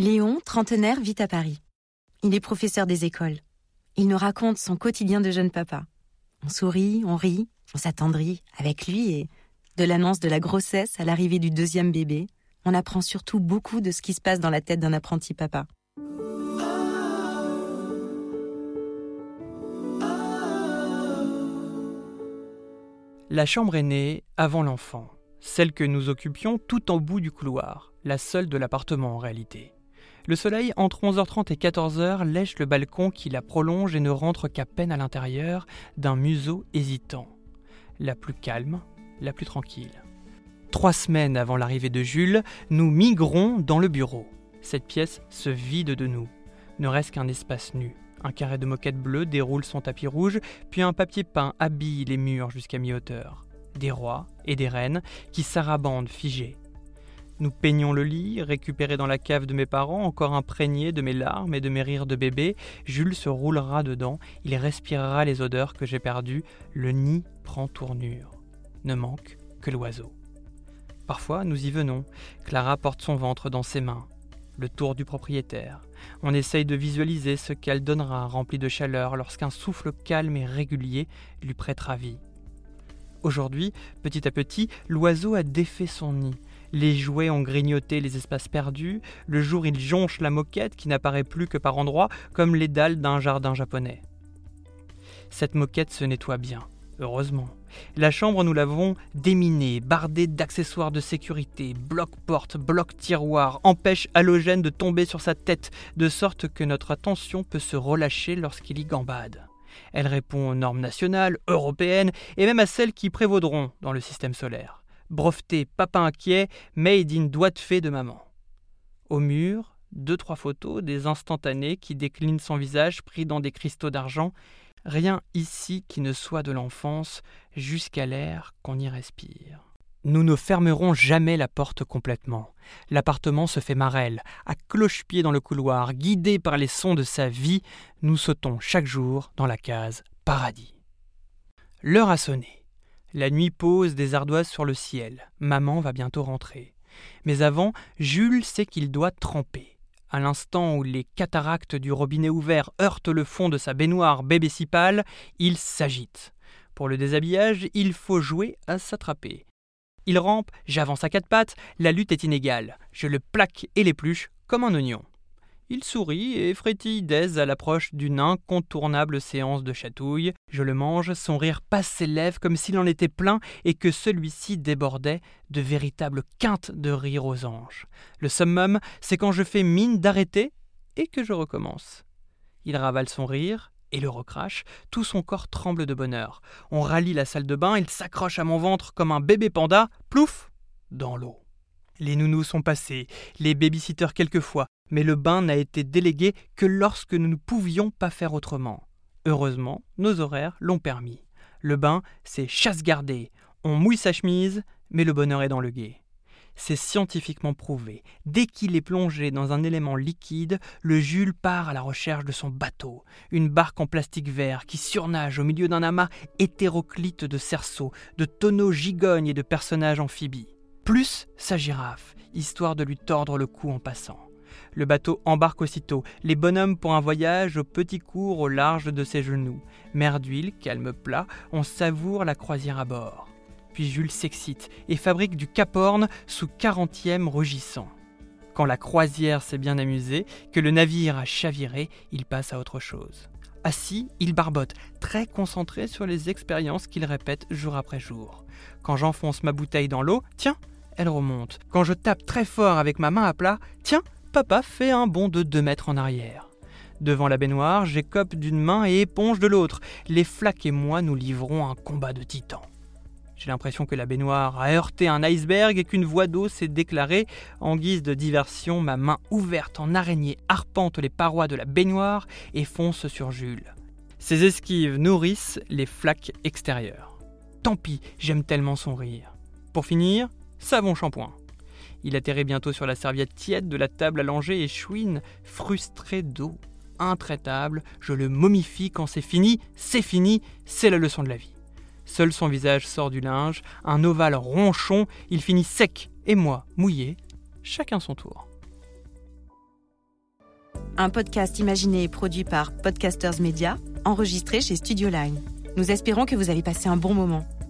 Léon, trentenaire, vit à Paris. Il est professeur des écoles. Il nous raconte son quotidien de jeune papa. On sourit, on rit, on s'attendrit avec lui et de l'annonce de la grossesse à l'arrivée du deuxième bébé, on apprend surtout beaucoup de ce qui se passe dans la tête d'un apprenti papa. La chambre est née avant l'enfant, celle que nous occupions tout en bout du couloir, la seule de l'appartement en réalité. Le soleil, entre 11h30 et 14h, lèche le balcon qui la prolonge et ne rentre qu'à peine à l'intérieur d'un museau hésitant. La plus calme, la plus tranquille. Trois semaines avant l'arrivée de Jules, nous migrons dans le bureau. Cette pièce se vide de nous. Ne reste qu'un espace nu. Un carré de moquette bleue déroule son tapis rouge, puis un papier peint habille les murs jusqu'à mi-hauteur. Des rois et des reines qui sarabandent figés. Nous peignons le lit, récupéré dans la cave de mes parents, encore imprégné de mes larmes et de mes rires de bébé. Jules se roulera dedans, il respirera les odeurs que j'ai perdues. Le nid prend tournure. Ne manque que l'oiseau. Parfois, nous y venons. Clara porte son ventre dans ses mains. Le tour du propriétaire. On essaye de visualiser ce qu'elle donnera rempli de chaleur lorsqu'un souffle calme et régulier lui prêtera vie. Aujourd'hui, petit à petit, l'oiseau a défait son nid. Les jouets ont grignoté les espaces perdus. Le jour, il jonche la moquette qui n'apparaît plus que par endroits, comme les dalles d'un jardin japonais. Cette moquette se nettoie bien, heureusement. La chambre, nous l'avons déminée, bardée d'accessoires de sécurité, bloc-porte, bloc-tiroir, empêche halogène de tomber sur sa tête, de sorte que notre attention peut se relâcher lorsqu'il y gambade. Elle répond aux normes nationales, européennes et même à celles qui prévaudront dans le système solaire. Breveté papa inquiet, made in doigt de fée de maman. Au mur, deux trois photos des instantanés qui déclinent son visage pris dans des cristaux d'argent. Rien ici qui ne soit de l'enfance jusqu'à l'air qu'on y respire. Nous ne fermerons jamais la porte complètement. L'appartement se fait marelle, à cloche-pied dans le couloir, guidé par les sons de sa vie, nous sautons chaque jour dans la case paradis. L'heure a sonné. La nuit pose des ardoises sur le ciel. Maman va bientôt rentrer. Mais avant, Jules sait qu'il doit tremper. À l'instant où les cataractes du robinet ouvert heurtent le fond de sa baignoire bébécipale, il s'agite. Pour le déshabillage, il faut jouer à s'attraper. Il rampe, j'avance à quatre pattes, la lutte est inégale. Je le plaque et l'épluche comme un oignon. Il sourit et frétille d'aise à l'approche d'une incontournable séance de chatouille. Je le mange, son rire passe ses lèvres comme s'il en était plein et que celui-ci débordait de véritables quintes de rire aux anges. Le summum, c'est quand je fais mine d'arrêter et que je recommence. Il ravale son rire, et le recrache, tout son corps tremble de bonheur. On rallie la salle de bain, il s'accroche à mon ventre comme un bébé panda, plouf, dans l'eau. Les nounous sont passés, les babysitters quelquefois, mais le bain n'a été délégué que lorsque nous ne pouvions pas faire autrement. Heureusement, nos horaires l'ont permis. Le bain, c'est chasse gardée. On mouille sa chemise, mais le bonheur est dans le guet. C'est scientifiquement prouvé. Dès qu'il est plongé dans un élément liquide, le Jules part à la recherche de son bateau, une barque en plastique vert qui surnage au milieu d'un amas hétéroclite de cerceaux, de tonneaux gigognes et de personnages amphibies. Plus sa girafe, histoire de lui tordre le cou en passant. Le bateau embarque aussitôt, les bonhommes pour un voyage au petit cours au large de ses genoux. Mer d'huile, calme plat, on savoure la croisière à bord. Puis Jules s'excite et fabrique du caporne sous quarantième rugissant. Quand la croisière s'est bien amusée, que le navire a chaviré, il passe à autre chose. Assis, il barbote, très concentré sur les expériences qu'il répète jour après jour. Quand j'enfonce ma bouteille dans l'eau, tiens, elle remonte. Quand je tape très fort avec ma main à plat, tiens, papa fait un bond de deux mètres en arrière. Devant la baignoire, j'écope d'une main et éponge de l'autre. Les flaques et moi nous livrons un combat de titans. J'ai l'impression que la baignoire a heurté un iceberg et qu'une voie d'eau s'est déclarée. En guise de diversion, ma main ouverte en araignée arpente les parois de la baignoire et fonce sur Jules. Ses esquives nourrissent les flaques extérieures. Tant pis, j'aime tellement son rire. Pour finir, savon shampoing. Il atterrit bientôt sur la serviette tiède de la table langer et chouine, frustré d'eau. Intraitable, je le momifie quand c'est fini, c'est fini, c'est la leçon de la vie. Seul son visage sort du linge, un ovale ronchon, il finit sec, et moi, mouillé, chacun son tour. Un podcast imaginé et produit par Podcasters Media, enregistré chez Studio Line. Nous espérons que vous avez passé un bon moment.